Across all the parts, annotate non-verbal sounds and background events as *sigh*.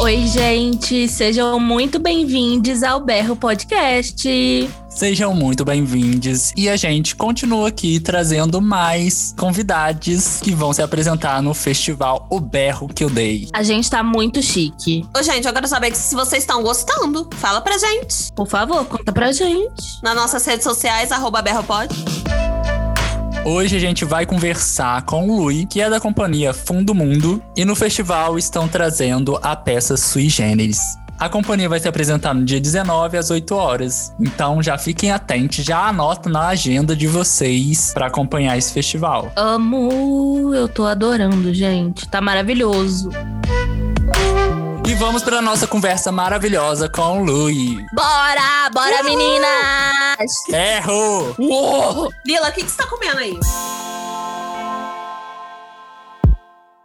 Oi, gente, sejam muito bem-vindos ao Berro Podcast. Sejam muito bem-vindos e a gente continua aqui trazendo mais convidados que vão se apresentar no festival O Berro que eu dei. A gente tá muito chique. Ô, gente, eu quero saber se vocês estão gostando. Fala pra gente. Por favor, conta pra gente. Nas nossas redes sociais, arroba berropod. Hoje a gente vai conversar com o Lui, que é da companhia Fundo Mundo, e no festival estão trazendo a peça Sui Generis. A companhia vai se apresentar no dia 19 às 8 horas. Então já fiquem atentos, já anota na agenda de vocês para acompanhar esse festival. Amo, eu tô adorando, gente. Tá maravilhoso. E vamos para nossa conversa maravilhosa com o Lui. Bora, bora, meninas! Erro! Uou! Lila, o que, que você tá comendo aí?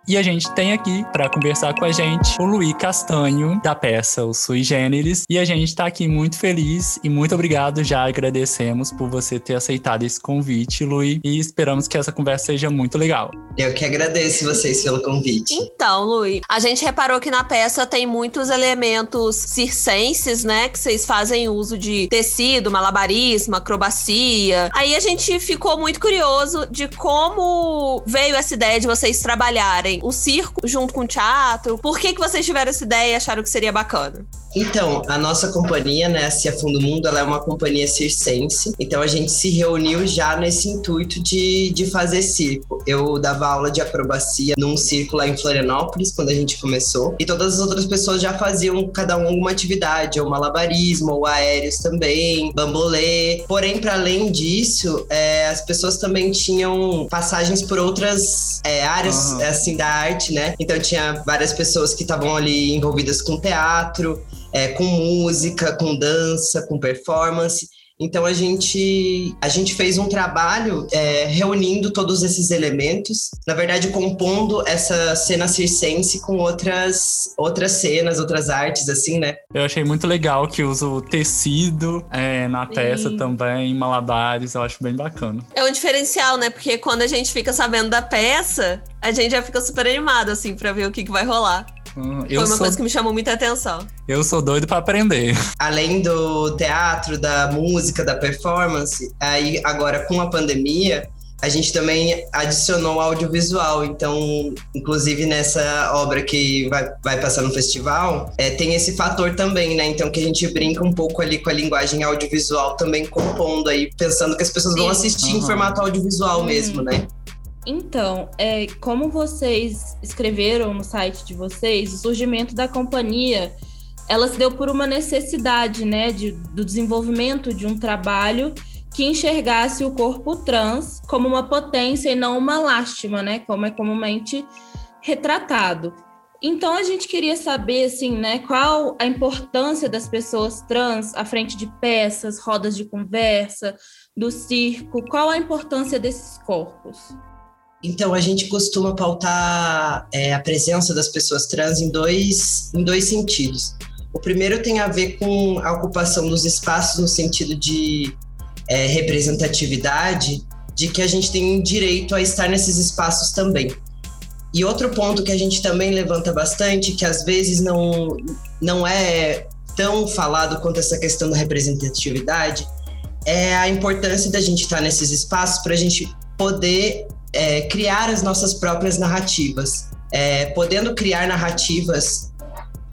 E a gente tem aqui para conversar com a gente o Luiz Castanho, da peça O Sui Generis. E a gente tá aqui muito feliz e muito obrigado, já agradecemos por você ter aceitado esse convite, Luiz, e esperamos que essa conversa seja muito legal. Eu que agradeço vocês pelo convite. Então, Luiz, a gente reparou que na peça tem muitos elementos circenses, né? Que vocês fazem uso de tecido, malabarismo, acrobacia. Aí a gente ficou muito curioso de como veio essa ideia de vocês trabalharem o circo junto com o teatro. Por que, que vocês tiveram essa ideia e acharam que seria bacana? Então, a nossa companhia, né, a Cia Fundo Mundo, ela é uma companhia circense. Então, a gente se reuniu já nesse intuito de, de fazer circo. Eu dava aula de acrobacia num circo lá em Florianópolis, quando a gente começou. E todas as outras pessoas já faziam, cada um, alguma atividade, ou malabarismo, ou aéreos também, bambolê. Porém, para além disso, é, as pessoas também tinham passagens por outras é, áreas, uhum. assim, da arte, né? Então, tinha várias pessoas que estavam ali envolvidas com teatro, é, com música, com dança, com performance. Então a gente a gente fez um trabalho é, reunindo todos esses elementos, na verdade compondo essa cena circense com outras outras cenas, outras artes assim, né? Eu achei muito legal que usa o tecido é, na peça Sim. também, malabares, eu acho bem bacana. É um diferencial, né? Porque quando a gente fica sabendo da peça, a gente já fica super animado assim para ver o que, que vai rolar. Hum, Foi uma sou... coisa que me chamou muita atenção. Eu sou doido para aprender. Além do teatro, da música, da performance, aí agora com a pandemia, a gente também adicionou audiovisual. Então, inclusive nessa obra que vai, vai passar no festival, é, tem esse fator também, né? Então, que a gente brinca um pouco ali com a linguagem audiovisual, também compondo aí, pensando que as pessoas vão assistir uhum. em formato audiovisual uhum. mesmo, né? Então, é, como vocês escreveram no site de vocês, o surgimento da companhia, ela se deu por uma necessidade, né, de, do desenvolvimento de um trabalho que enxergasse o corpo trans como uma potência e não uma lástima, né, como é comumente retratado. Então a gente queria saber, assim, né, qual a importância das pessoas trans à frente de peças, rodas de conversa, do circo, qual a importância desses corpos? Então, a gente costuma pautar é, a presença das pessoas trans em dois, em dois sentidos. O primeiro tem a ver com a ocupação dos espaços no sentido de é, representatividade, de que a gente tem direito a estar nesses espaços também. E outro ponto que a gente também levanta bastante, que às vezes não, não é tão falado quanto essa questão da representatividade, é a importância da gente estar nesses espaços para a gente poder é, criar as nossas próprias narrativas. É, podendo criar narrativas,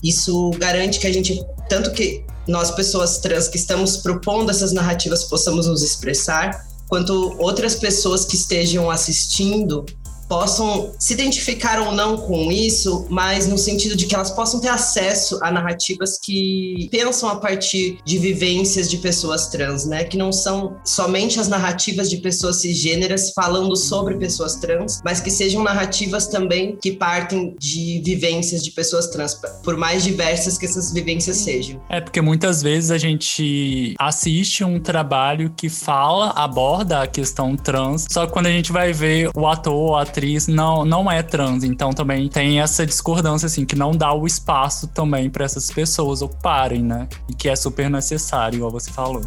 isso garante que a gente, tanto que nós, pessoas trans que estamos propondo essas narrativas, possamos nos expressar, quanto outras pessoas que estejam assistindo possam se identificar ou não com isso, mas no sentido de que elas possam ter acesso a narrativas que pensam a partir de vivências de pessoas trans, né? Que não são somente as narrativas de pessoas cisgêneras falando sobre pessoas trans, mas que sejam narrativas também que partem de vivências de pessoas trans, por mais diversas que essas vivências sejam. É porque muitas vezes a gente assiste um trabalho que fala, aborda a questão trans, só que quando a gente vai ver o ator a atriz não, não é trans, então também tem essa discordância, assim, que não dá o espaço também para essas pessoas ocuparem, né? E que é super necessário, igual você falou.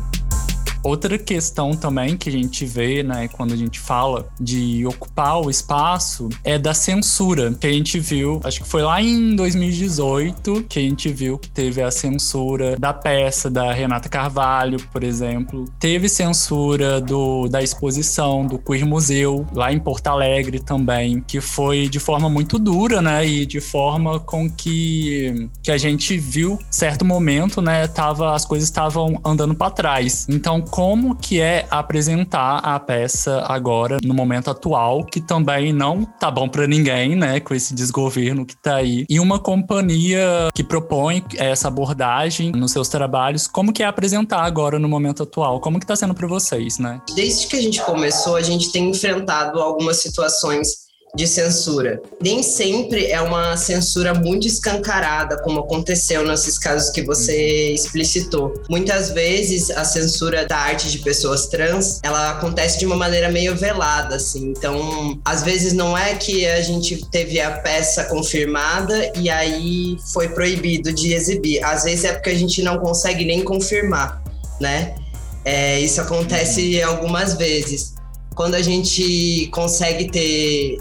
Outra questão também que a gente vê, né, quando a gente fala de ocupar o espaço é da censura, que a gente viu, acho que foi lá em 2018 que a gente viu que teve a censura da peça da Renata Carvalho, por exemplo. Teve censura do, da exposição do Queer Museu, lá em Porto Alegre também, que foi de forma muito dura, né, e de forma com que, que a gente viu certo momento, né, tava, as coisas estavam andando para trás. Então, como que é apresentar a peça agora, no momento atual, que também não tá bom para ninguém, né, com esse desgoverno que tá aí. E uma companhia que propõe essa abordagem nos seus trabalhos, como que é apresentar agora no momento atual? Como que tá sendo para vocês, né? Desde que a gente começou, a gente tem enfrentado algumas situações de censura. Nem sempre é uma censura muito escancarada, como aconteceu nesses casos que você explicitou. Muitas vezes a censura da arte de pessoas trans, ela acontece de uma maneira meio velada, assim. Então, às vezes não é que a gente teve a peça confirmada e aí foi proibido de exibir. Às vezes é porque a gente não consegue nem confirmar, né? É, isso acontece algumas vezes. Quando a gente consegue ter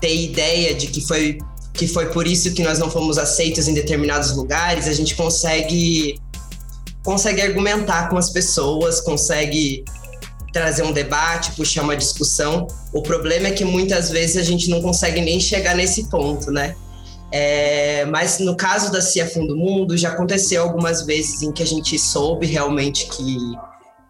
ter ideia de que foi, que foi por isso que nós não fomos aceitos em determinados lugares, a gente consegue consegue argumentar com as pessoas, consegue trazer um debate, puxar uma discussão. O problema é que muitas vezes a gente não consegue nem chegar nesse ponto, né? É, mas no caso da Cia Fundo Mundo, já aconteceu algumas vezes em que a gente soube realmente que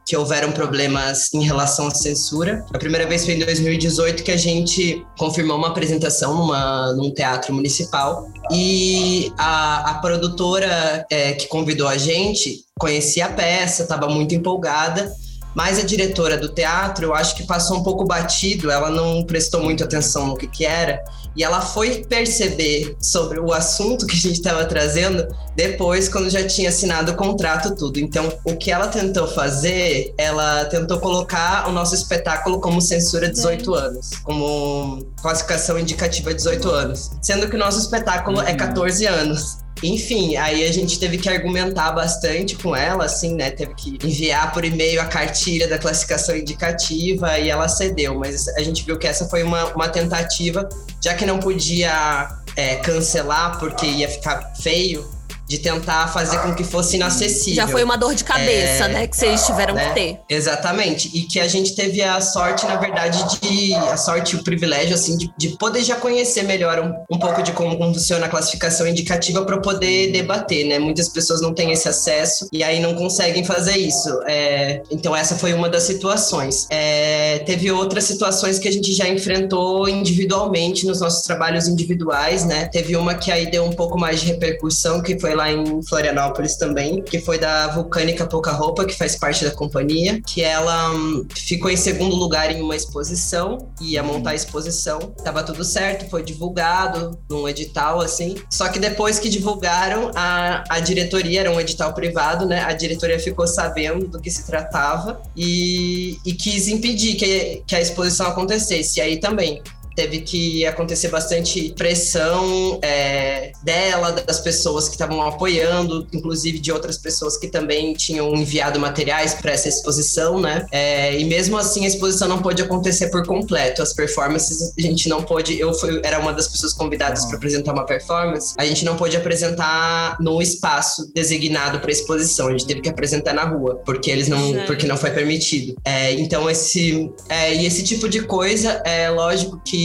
que houveram problemas em relação à censura. A primeira vez foi em 2018 que a gente confirmou uma apresentação numa, num teatro municipal e a, a produtora é, que convidou a gente conhecia a peça, estava muito empolgada mas a diretora do teatro, eu acho que passou um pouco batido, ela não prestou muita atenção no que, que era, e ela foi perceber sobre o assunto que a gente estava trazendo depois, quando já tinha assinado o contrato, tudo. Então, o que ela tentou fazer, ela tentou colocar o nosso espetáculo como censura 18 anos, como classificação indicativa 18 anos, sendo que o nosso espetáculo é 14 uhum. anos. Enfim, aí a gente teve que argumentar bastante com ela, assim, né? Teve que enviar por e-mail a cartilha da classificação indicativa e ela cedeu. Mas a gente viu que essa foi uma, uma tentativa, já que não podia é, cancelar porque ia ficar feio, de tentar fazer com que fosse inacessível. Já foi uma dor de cabeça, é, né, que vocês tiveram né? que ter. Exatamente. E que a gente teve a sorte, na verdade, de a sorte e o privilégio assim de, de poder já conhecer melhor um, um pouco de como funciona a classificação indicativa para poder debater, né? Muitas pessoas não têm esse acesso e aí não conseguem fazer isso. É, então essa foi uma das situações. É, teve outras situações que a gente já enfrentou individualmente nos nossos trabalhos individuais, né? Teve uma que aí deu um pouco mais de repercussão, que foi lá em Florianópolis também, que foi da Vulcânica Pouca Roupa, que faz parte da companhia, que ela hum, ficou em segundo lugar em uma exposição, ia montar a exposição, tava tudo certo, foi divulgado num edital, assim. Só que depois que divulgaram, a, a diretoria, era um edital privado, né? A diretoria ficou sabendo do que se tratava e, e quis impedir que, que a exposição acontecesse. E aí também teve que acontecer bastante pressão é, dela, das pessoas que estavam apoiando, inclusive de outras pessoas que também tinham enviado materiais para essa exposição, né? É, e mesmo assim a exposição não pôde acontecer por completo. As performances a gente não pôde. Eu fui, era uma das pessoas convidadas para apresentar uma performance. A gente não pôde apresentar no espaço designado para exposição. A gente teve que apresentar na rua porque eles não, porque não foi permitido. É, então esse é, e esse tipo de coisa é lógico que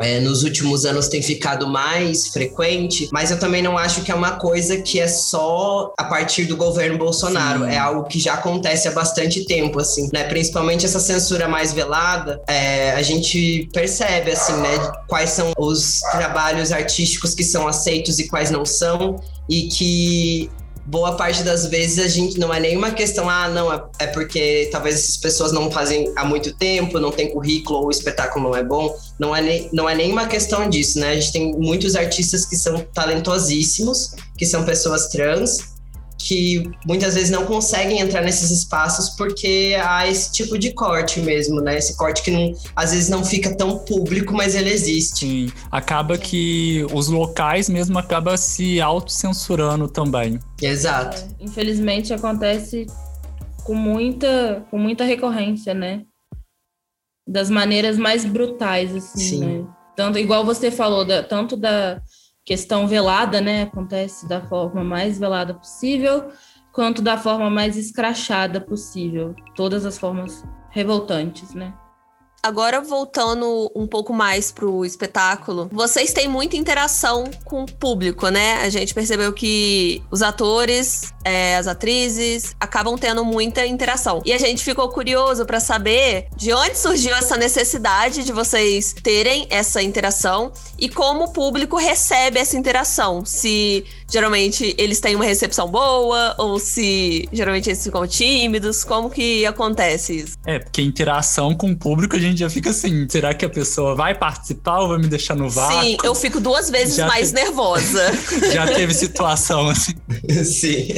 é, nos últimos anos tem ficado mais frequente, mas eu também não acho que é uma coisa que é só a partir do governo Bolsonaro. Sim. É algo que já acontece há bastante tempo, assim, né? Principalmente essa censura mais velada, é, a gente percebe, assim, né? Quais são os trabalhos artísticos que são aceitos e quais não são, e que boa parte das vezes a gente não é nenhuma questão, ah, não, é, é porque talvez essas pessoas não fazem há muito tempo, não tem currículo ou o espetáculo não é bom. Não é, não é nenhuma questão disso, né? A gente tem muitos artistas que são talentosíssimos, que são pessoas trans, que muitas vezes não conseguem entrar nesses espaços porque há esse tipo de corte mesmo, né? Esse corte que não, às vezes não fica tão público, mas ele existe. Sim, acaba que os locais mesmo acabam se autocensurando também. Exato. É, infelizmente acontece com muita, com muita recorrência, né? Das maneiras mais brutais, assim, Sim. né? Tanto, igual você falou, da, tanto da questão velada, né? Acontece da forma mais velada possível, quanto da forma mais escrachada possível. Todas as formas revoltantes, né? Agora, voltando um pouco mais pro espetáculo, vocês têm muita interação com o público, né? A gente percebeu que os atores, é, as atrizes, acabam tendo muita interação. E a gente ficou curioso para saber de onde surgiu essa necessidade de vocês terem essa interação e como o público recebe essa interação. Se geralmente eles têm uma recepção boa ou se geralmente eles ficam tímidos, como que acontece isso? É, porque interação com o público a gente já fica assim, será que a pessoa vai participar ou vai me deixar no vácuo? Sim, eu fico duas vezes já mais nervosa. *laughs* já teve situação assim. *laughs* Sim.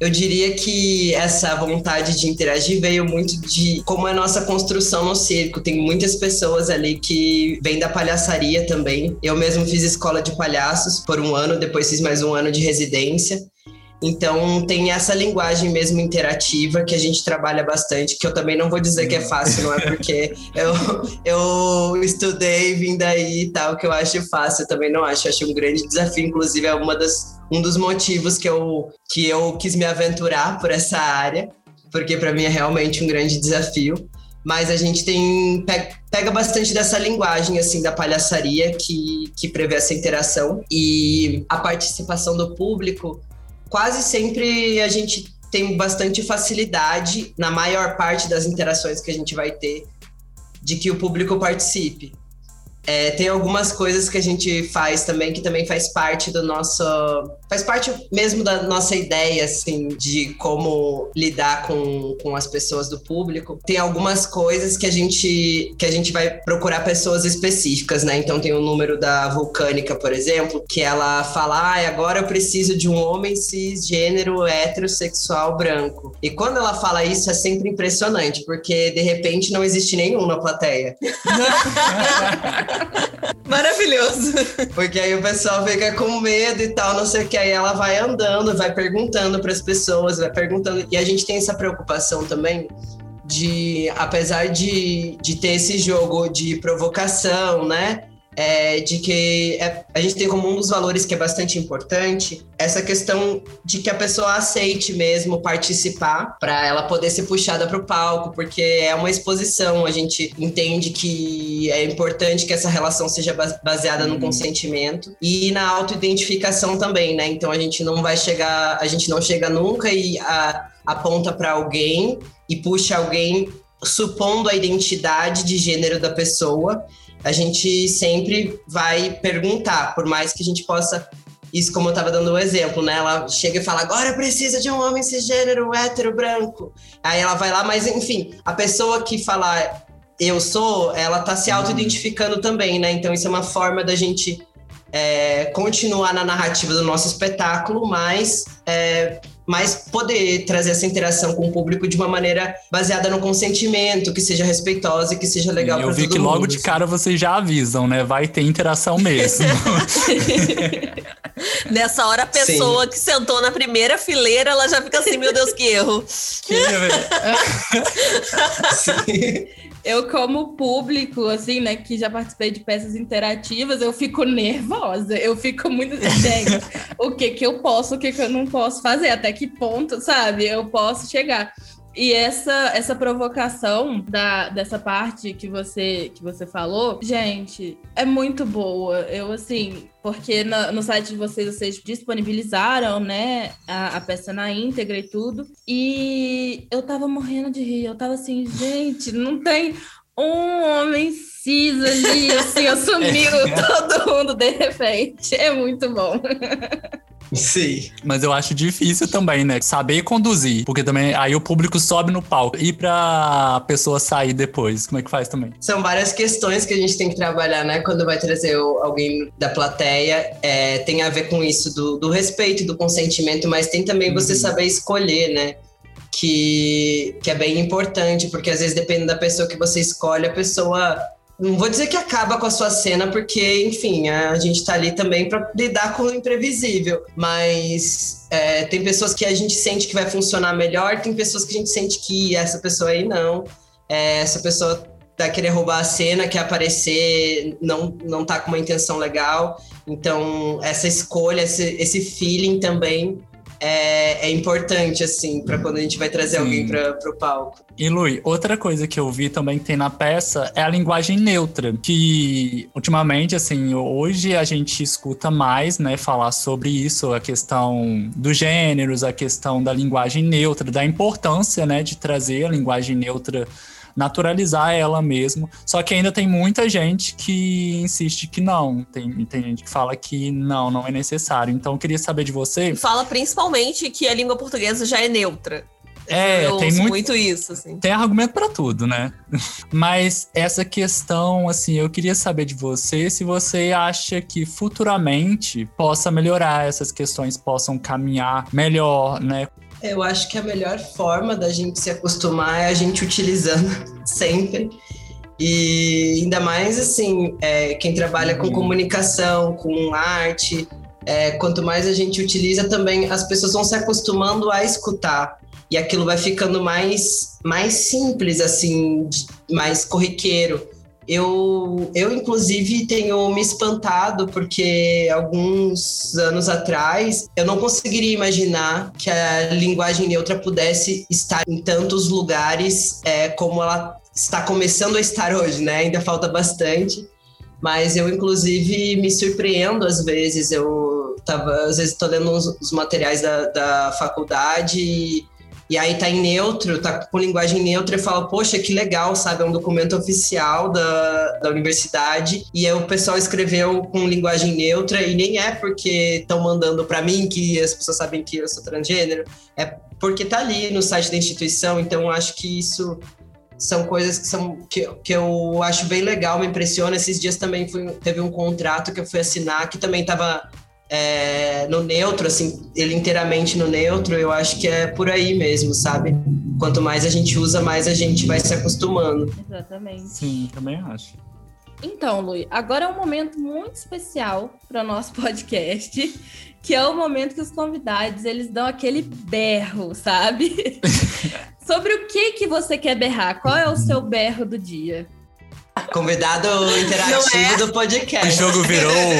Eu diria que essa vontade de interagir veio muito de como é a nossa construção no circo. Tem muitas pessoas ali que vêm da palhaçaria também. Eu mesmo fiz escola de palhaços por um ano, depois fiz mais um ano de residência. Então tem essa linguagem mesmo interativa que a gente trabalha bastante, que eu também não vou dizer que é fácil, não é porque eu, eu estudei, vim daí e tal, que eu acho fácil, eu também não acho, eu acho um grande desafio, inclusive é uma das, um dos motivos que eu, que eu quis me aventurar por essa área, porque para mim é realmente um grande desafio. Mas a gente tem pega bastante dessa linguagem assim da palhaçaria que, que prevê essa interação e a participação do público quase sempre a gente tem bastante facilidade, na maior parte das interações que a gente vai ter, de que o público participe. É, tem algumas coisas que a gente faz também que também faz parte do nosso faz parte mesmo da nossa ideia assim de como lidar com, com as pessoas do público. Tem algumas coisas que a gente que a gente vai procurar pessoas específicas né? Então tem o número da vulcânica por exemplo que ela fala ah, agora eu preciso de um homem cisgênero heterossexual branco. E quando ela fala isso é sempre impressionante porque de repente não existe nenhum na plateia *laughs* *laughs* Maravilhoso. Porque aí o pessoal fica com medo e tal, não sei o que. Aí ela vai andando, vai perguntando para as pessoas, vai perguntando. E a gente tem essa preocupação também de, apesar de, de ter esse jogo de provocação, né? É, de que é, a gente tem como um dos valores que é bastante importante essa questão de que a pessoa aceite mesmo participar para ela poder ser puxada para o palco, porque é uma exposição, a gente entende que é importante que essa relação seja baseada no uhum. consentimento e na autoidentificação também, né? Então a gente não vai chegar, a gente não chega nunca e a, aponta para alguém e puxa alguém supondo a identidade de gênero da pessoa a gente sempre vai perguntar, por mais que a gente possa isso como eu estava dando o um exemplo, né? Ela chega e fala, agora precisa de um homem cisgênero, hétero, branco. Aí ela vai lá, mas enfim, a pessoa que fala eu sou, ela tá se auto-identificando também, né? Então isso é uma forma da gente é, continuar na narrativa do nosso espetáculo, mas é, mas poder trazer essa interação com o público de uma maneira baseada no consentimento, que seja respeitosa e que seja legal para todo mundo. Eu vi que logo de cara vocês já avisam, né? Vai ter interação mesmo. *laughs* Nessa hora, a pessoa Sim. que sentou na primeira fileira, ela já fica assim, meu Deus, que erro. Que *laughs* Sim eu, como público, assim, né, que já participei de peças interativas, eu fico nervosa. Eu fico muito assim, *laughs* o que que eu posso, o que que eu não posso fazer, até que ponto, sabe, eu posso chegar. E essa, essa provocação da, dessa parte que você, que você falou, gente, é muito boa. Eu, assim, porque no, no site de vocês, vocês disponibilizaram, né, a, a, peça na íntegra e tudo. E eu tava morrendo de rir. Eu tava assim, gente, não tem um homem cis ali, assim, *laughs* assumiu todo mundo de repente. É muito bom. *laughs* Sim. Mas eu acho difícil também, né? Saber conduzir. Porque também aí o público sobe no palco. E pra pessoa sair depois, como é que faz também? São várias questões que a gente tem que trabalhar, né? Quando vai trazer alguém da plateia. É, tem a ver com isso do, do respeito do consentimento, mas tem também você uhum. saber escolher, né? Que, que é bem importante, porque às vezes dependendo da pessoa que você escolhe, a pessoa não vou dizer que acaba com a sua cena, porque, enfim, a gente está ali também para lidar com o imprevisível. Mas é, tem pessoas que a gente sente que vai funcionar melhor, tem pessoas que a gente sente que essa pessoa aí não. É, essa pessoa vai querer roubar a cena, quer aparecer, não, não tá com uma intenção legal. Então, essa escolha, esse, esse feeling também é, é importante, assim, para quando a gente vai trazer Sim. alguém para o palco. E, Lui, outra coisa que eu vi também que tem na peça é a linguagem neutra, que ultimamente, assim, hoje a gente escuta mais, né, falar sobre isso, a questão dos gêneros, a questão da linguagem neutra, da importância, né, de trazer a linguagem neutra naturalizar ela mesmo. Só que ainda tem muita gente que insiste que não. Tem, tem gente que fala que não, não é necessário. Então eu queria saber de você. Fala principalmente que a língua portuguesa já é neutra. É, eu tem muito, muito, isso, assim. Tem argumento para tudo, né? *laughs* Mas essa questão, assim, eu queria saber de você se você acha que futuramente possa melhorar essas questões, possam caminhar melhor, né? Eu acho que a melhor forma da gente se acostumar é a gente utilizando *laughs* sempre. E ainda mais assim, é, quem trabalha com uhum. comunicação, com arte, é, quanto mais a gente utiliza também, as pessoas vão se acostumando a escutar. E aquilo vai ficando mais, mais simples, assim, mais corriqueiro. Eu, eu, inclusive, tenho me espantado porque alguns anos atrás eu não conseguiria imaginar que a linguagem neutra pudesse estar em tantos lugares é, como ela está começando a estar hoje, né? Ainda falta bastante, mas eu, inclusive, me surpreendo às vezes. Eu tava, às vezes, estou lendo os, materiais da, da faculdade e e aí tá em neutro, tá com linguagem neutra e fala, poxa, que legal, sabe? É um documento oficial da, da universidade. E aí o pessoal escreveu com linguagem neutra e nem é porque estão mandando para mim que as pessoas sabem que eu sou transgênero, é porque tá ali no site da instituição, então acho que isso são coisas que, são, que, que eu acho bem legal, me impressiona. Esses dias também fui, teve um contrato que eu fui assinar que também estava é, no neutro, assim, ele inteiramente no neutro, eu acho que é por aí mesmo, sabe? Quanto mais a gente usa, mais a gente vai se acostumando. Exatamente. Sim, também acho. Então, Lui, agora é um momento muito especial para o nosso *laughs* podcast, que é o momento que os convidados eles dão aquele berro, sabe? *laughs* Sobre o que que você quer berrar? Qual é o seu berro do dia? Convidado interativo é? do podcast. O jogo virou. *laughs*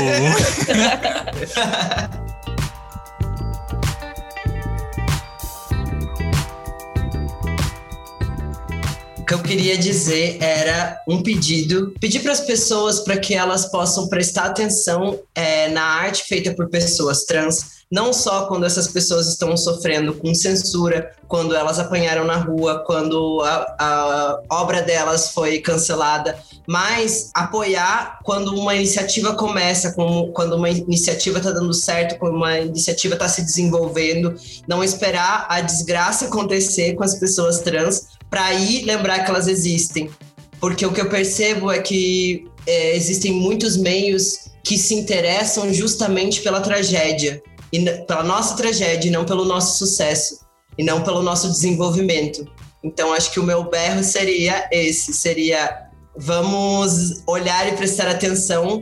o que eu queria dizer era um pedido, pedir para as pessoas para que elas possam prestar atenção é, na arte feita por pessoas trans, não só quando essas pessoas estão sofrendo com censura, quando elas apanharam na rua, quando a, a obra delas foi cancelada, mas apoiar quando uma iniciativa começa, como, quando uma iniciativa está dando certo, quando uma iniciativa está se desenvolvendo, não esperar a desgraça acontecer com as pessoas trans para aí lembrar que elas existem. Porque o que eu percebo é que é, existem muitos meios que se interessam justamente pela tragédia e pela nossa tragédia, e não pelo nosso sucesso, e não pelo nosso desenvolvimento. Então, acho que o meu berro seria esse: seria vamos olhar e prestar atenção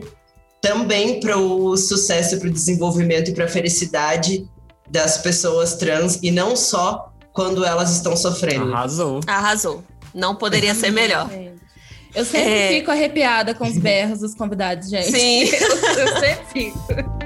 também para o sucesso, para o desenvolvimento e para a felicidade das pessoas trans, e não só quando elas estão sofrendo. Arrasou. Arrasou. Não poderia ser melhor. Eu sempre é... fico arrepiada com os berros dos convidados, gente. Sim. eu, *laughs* eu sempre fico.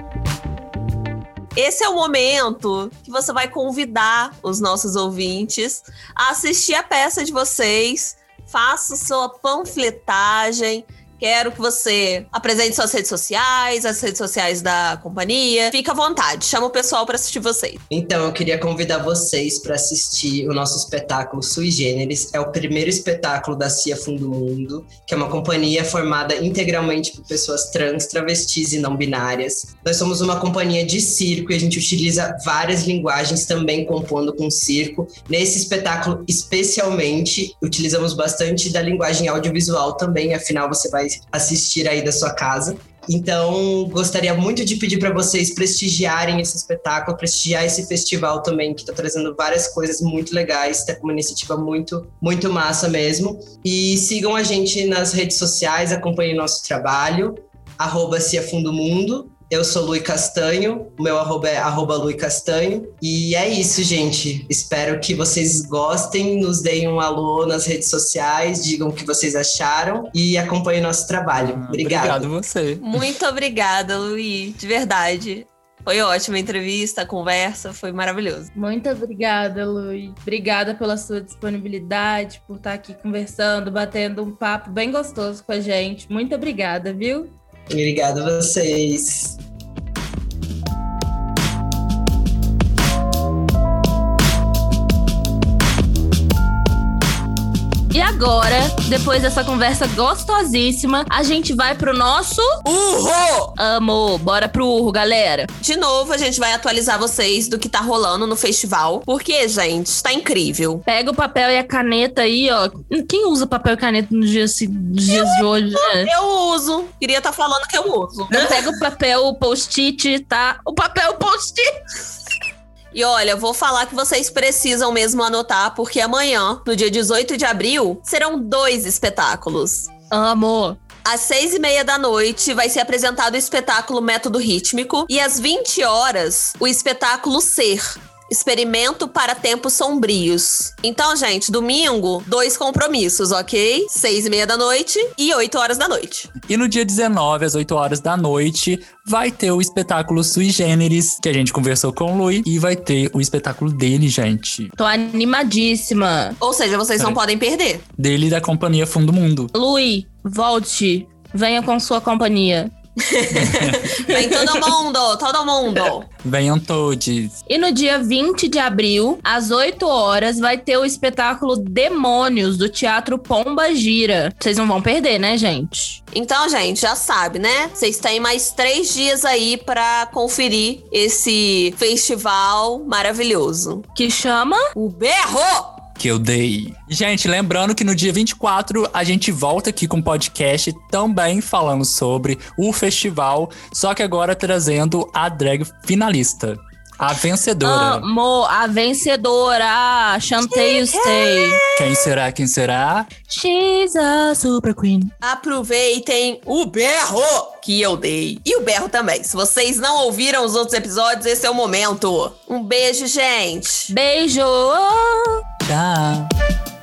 Esse é o momento que você vai convidar os nossos ouvintes a assistir a peça de vocês, faça sua panfletagem, Quero que você apresente suas redes sociais, as redes sociais da companhia. Fica à vontade, chama o pessoal para assistir vocês. Então, eu queria convidar vocês para assistir o nosso espetáculo Sui Generis. É o primeiro espetáculo da CIA Fundo Mundo, que é uma companhia formada integralmente por pessoas trans, travestis e não binárias. Nós somos uma companhia de circo e a gente utiliza várias linguagens também compondo com circo. Nesse espetáculo, especialmente, utilizamos bastante da linguagem audiovisual também, afinal, você vai assistir aí da sua casa. Então, gostaria muito de pedir para vocês prestigiarem esse espetáculo, prestigiar esse festival também, que está trazendo várias coisas muito legais, está com uma iniciativa muito, muito massa mesmo. E sigam a gente nas redes sociais, acompanhem nosso trabalho, arroba Mundo, eu sou Lui Castanho, o meu arroba é arroba Lui Castanho. E é isso, gente. Espero que vocês gostem, nos deem um alô nas redes sociais, digam o que vocês acharam e acompanhem nosso trabalho. Ah, obrigado. Obrigado você. Muito obrigada, Lui, de verdade. Foi ótima a entrevista, a conversa, foi maravilhoso. Muito obrigada, Lui. Obrigada pela sua disponibilidade, por estar aqui conversando, batendo um papo bem gostoso com a gente. Muito obrigada, viu? Obrigado a vocês. Agora, depois dessa conversa gostosíssima, a gente vai pro nosso Urro! Amor, bora pro urro, galera. De novo, a gente vai atualizar vocês do que tá rolando no festival. Porque, gente, tá incrível. Pega o papel e a caneta aí, ó. Quem usa papel e caneta nos dias, nos dias de hoje, né? Eu uso. Queria estar tá falando que eu uso. Então pega o papel, post-it, tá? O papel, post-it. E olha, vou falar que vocês precisam mesmo anotar, porque amanhã, no dia 18 de abril, serão dois espetáculos. Amor. Às seis e meia da noite vai ser apresentado o espetáculo Método Rítmico e às 20 horas o espetáculo Ser, Experimento para tempos sombrios. Então, gente, domingo, dois compromissos, ok? Seis e meia da noite e oito horas da noite. E no dia 19, às 8 horas da noite, vai ter o espetáculo Sui Generis, que a gente conversou com o Lui, e vai ter o espetáculo dele, gente. Tô animadíssima. Ou seja, vocês não podem perder. Dele da companhia Fundo Mundo. Lui, volte. Venha com sua companhia. *laughs* Vem todo mundo, todo mundo. Venham todos. E no dia 20 de abril, às 8 horas, vai ter o espetáculo Demônios do Teatro Pomba Gira. Vocês não vão perder, né, gente? Então, gente, já sabe, né? Vocês têm mais três dias aí para conferir esse festival maravilhoso. Que chama O Berro! Que eu dei. Gente, lembrando que no dia 24 a gente volta aqui com um podcast também falando sobre o festival, só que agora trazendo a drag finalista. A vencedora. Amor, a vencedora. Chantei o Stay. Quem será? Quem será? She's a super queen. Aproveitem o berro que eu dei. E o berro também. Se vocês não ouviram os outros episódios, esse é o momento. Um beijo, gente. Beijo. Tchau.